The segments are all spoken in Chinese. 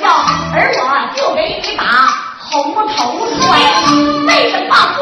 笑，而我就给你打红头摔，为什么不？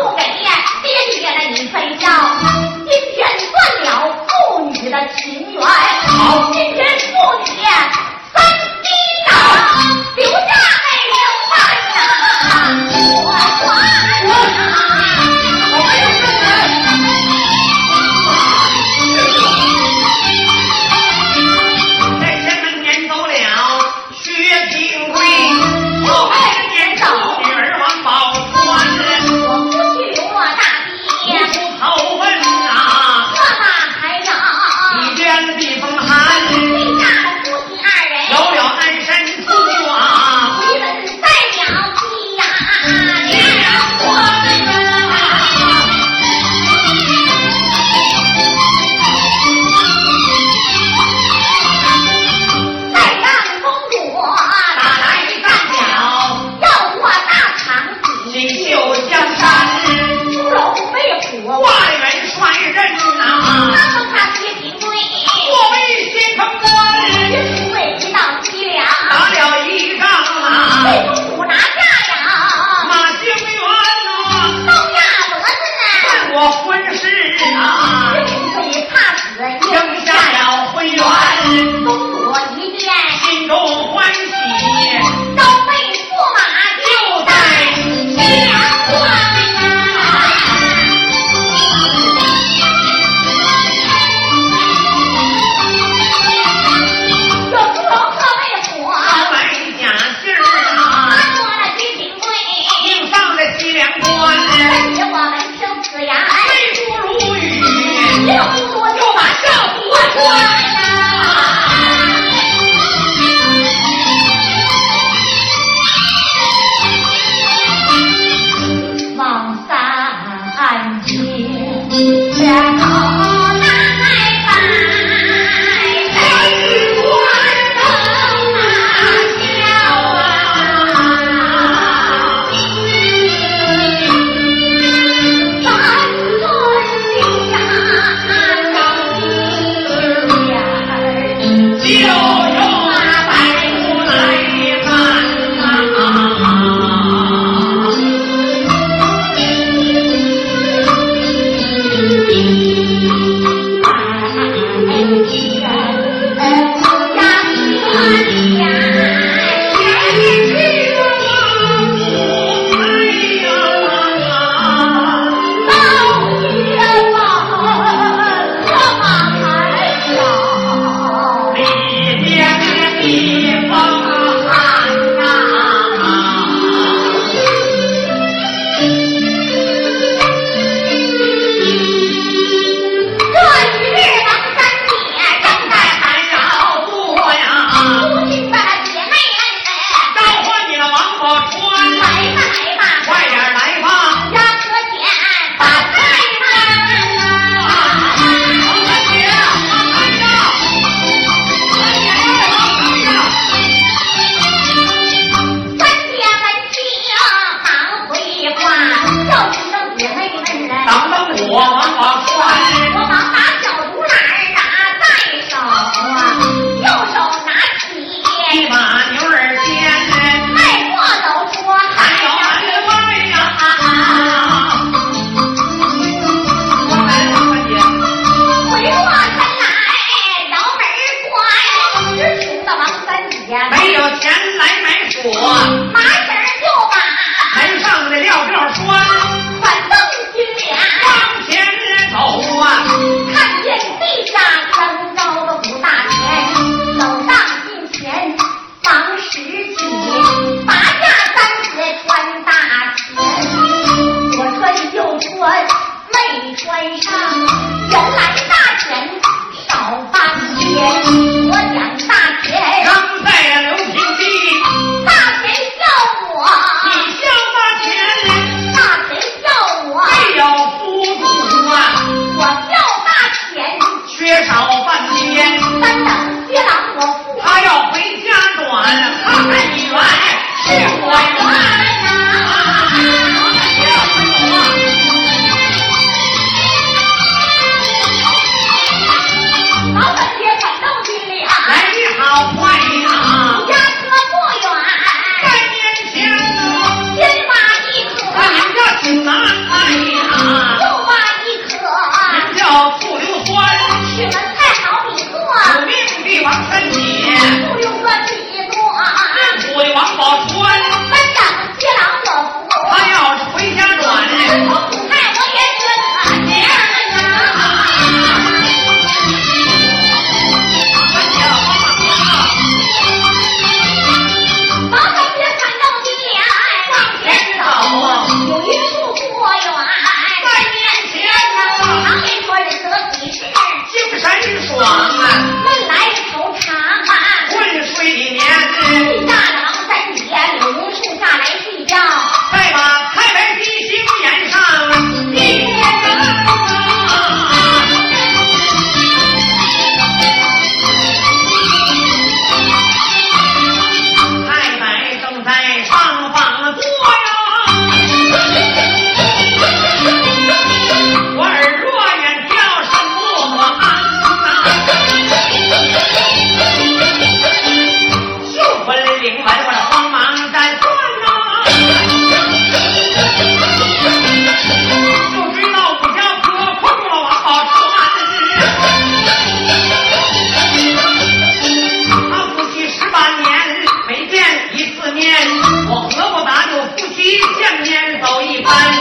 我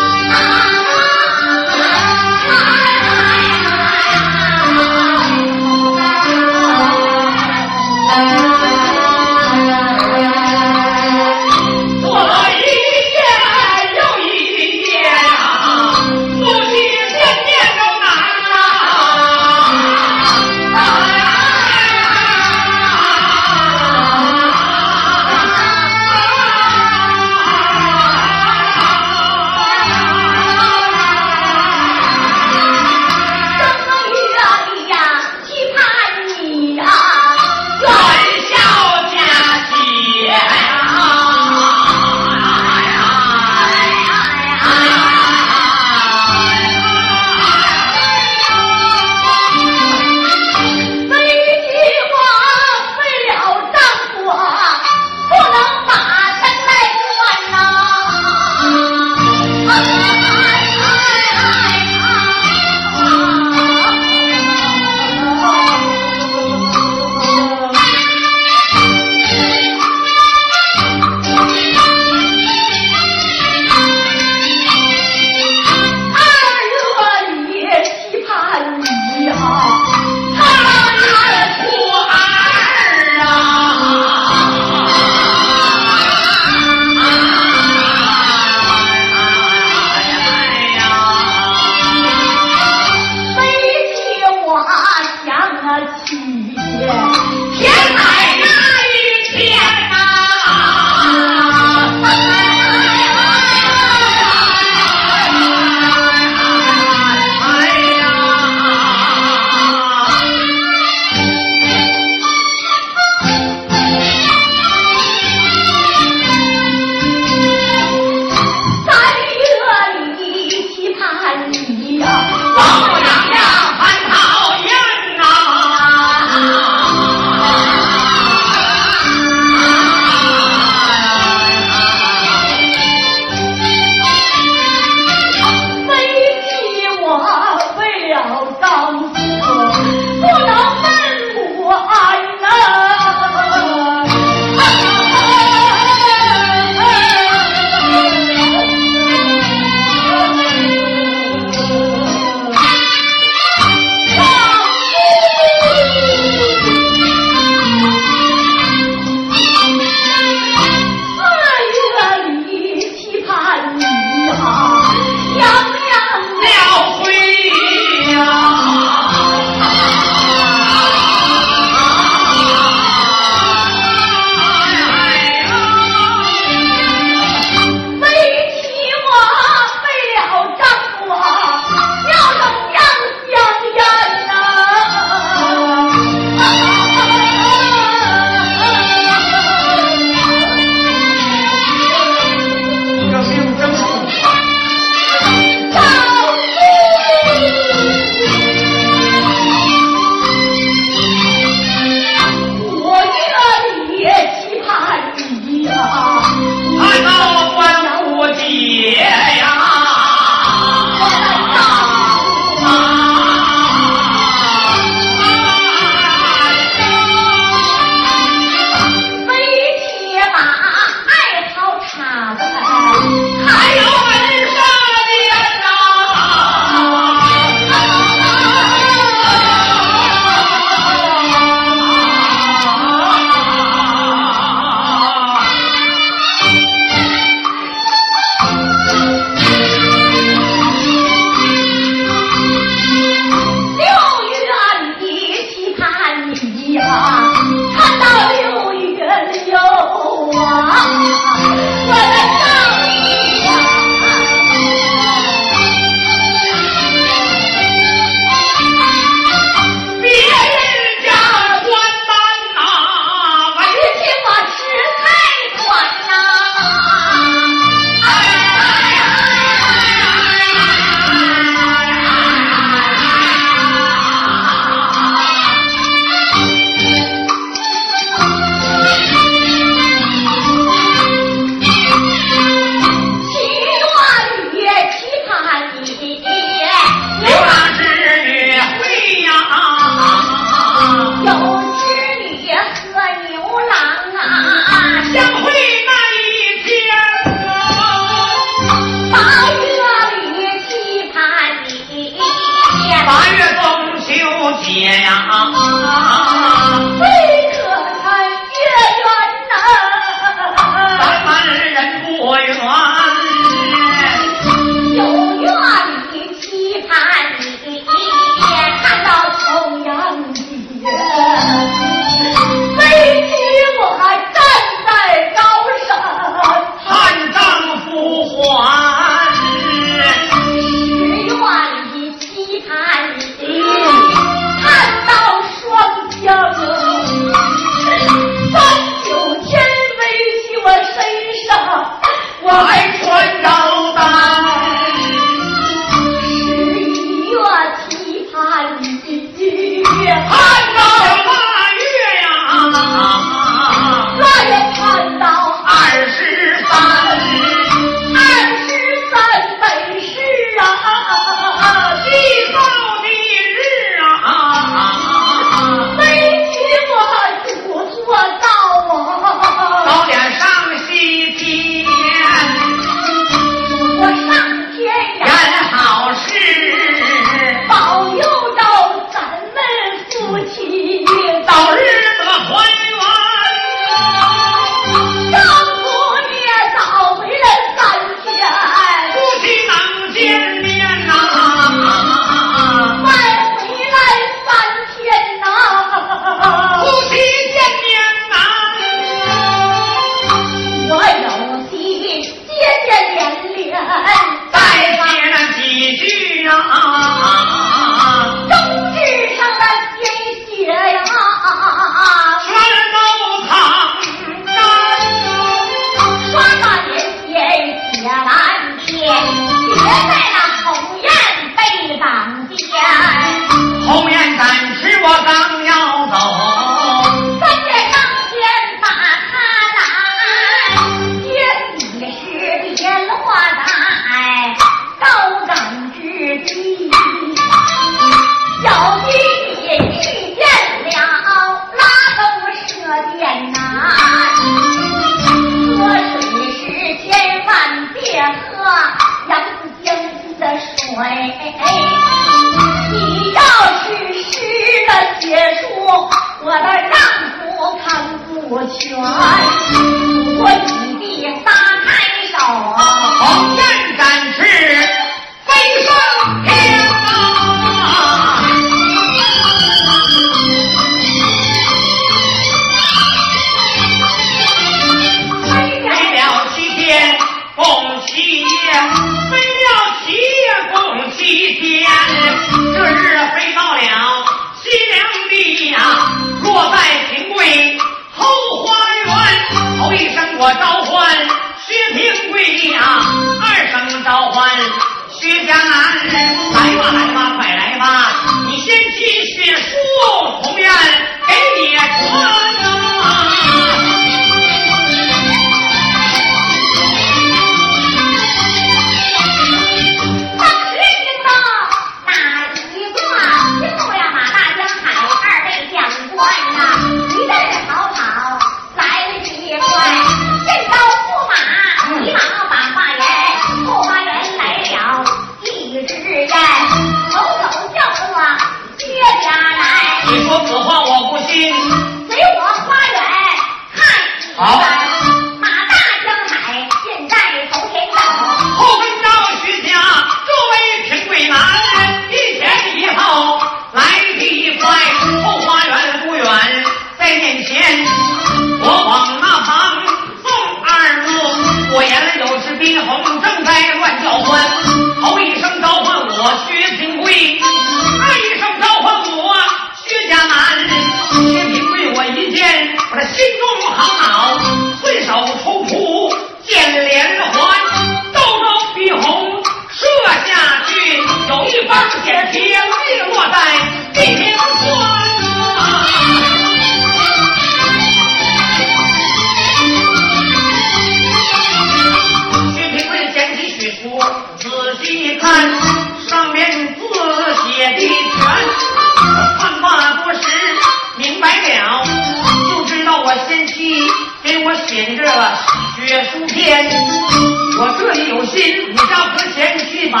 里有信，你叫可先去把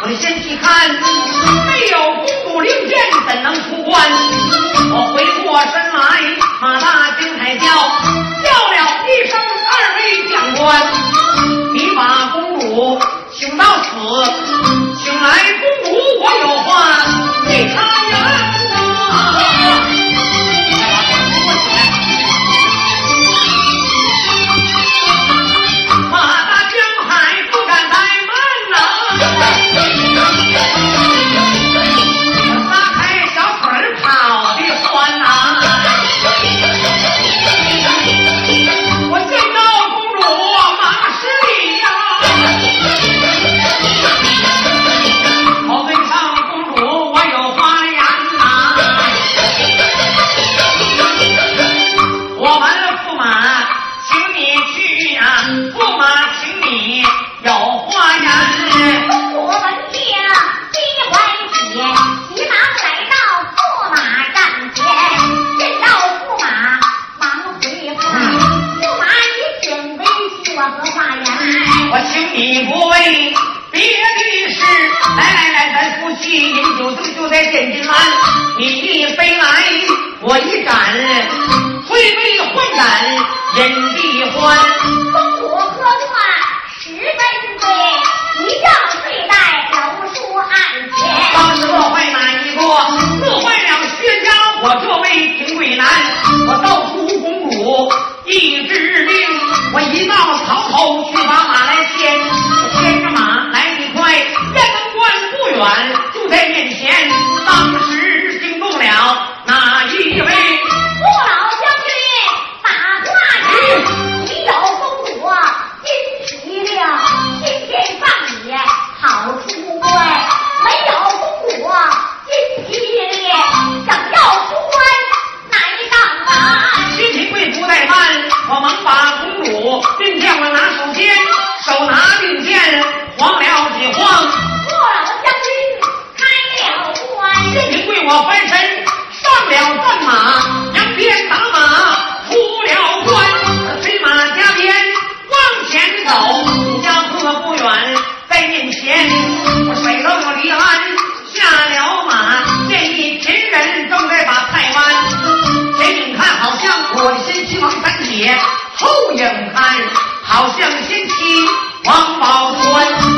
我的先去看，没有公主令箭怎能出关？我回过身来，马大惊才叫，叫了一声二位将官，你把公主请到此，请来公主，我有话子就在天津湾，你一飞来，我一赶，推杯换盏人地欢。风火喝断十分醉，一觉睡在楼书案前。当时落坏哪一个？落坏了薛家我这位平贵男，我到处公主。一支令，我一到曹头去把马来牵，牵着马来你快，雁门关不远。在面前我翻身上了战马扬鞭打马出了关。催马加鞭往前走家破不远在面前。我水落我离鞍下了马见一群人正在把菜弯。前影看好像我的先妻王三姐后影看好像先妻王宝钏